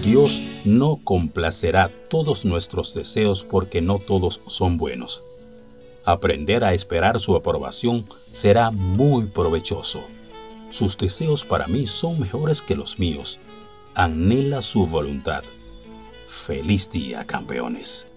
Dios no complacerá todos nuestros deseos porque no todos son buenos. Aprender a esperar su aprobación será muy provechoso. Sus deseos para mí son mejores que los míos. Anhela su voluntad. Feliz día, campeones.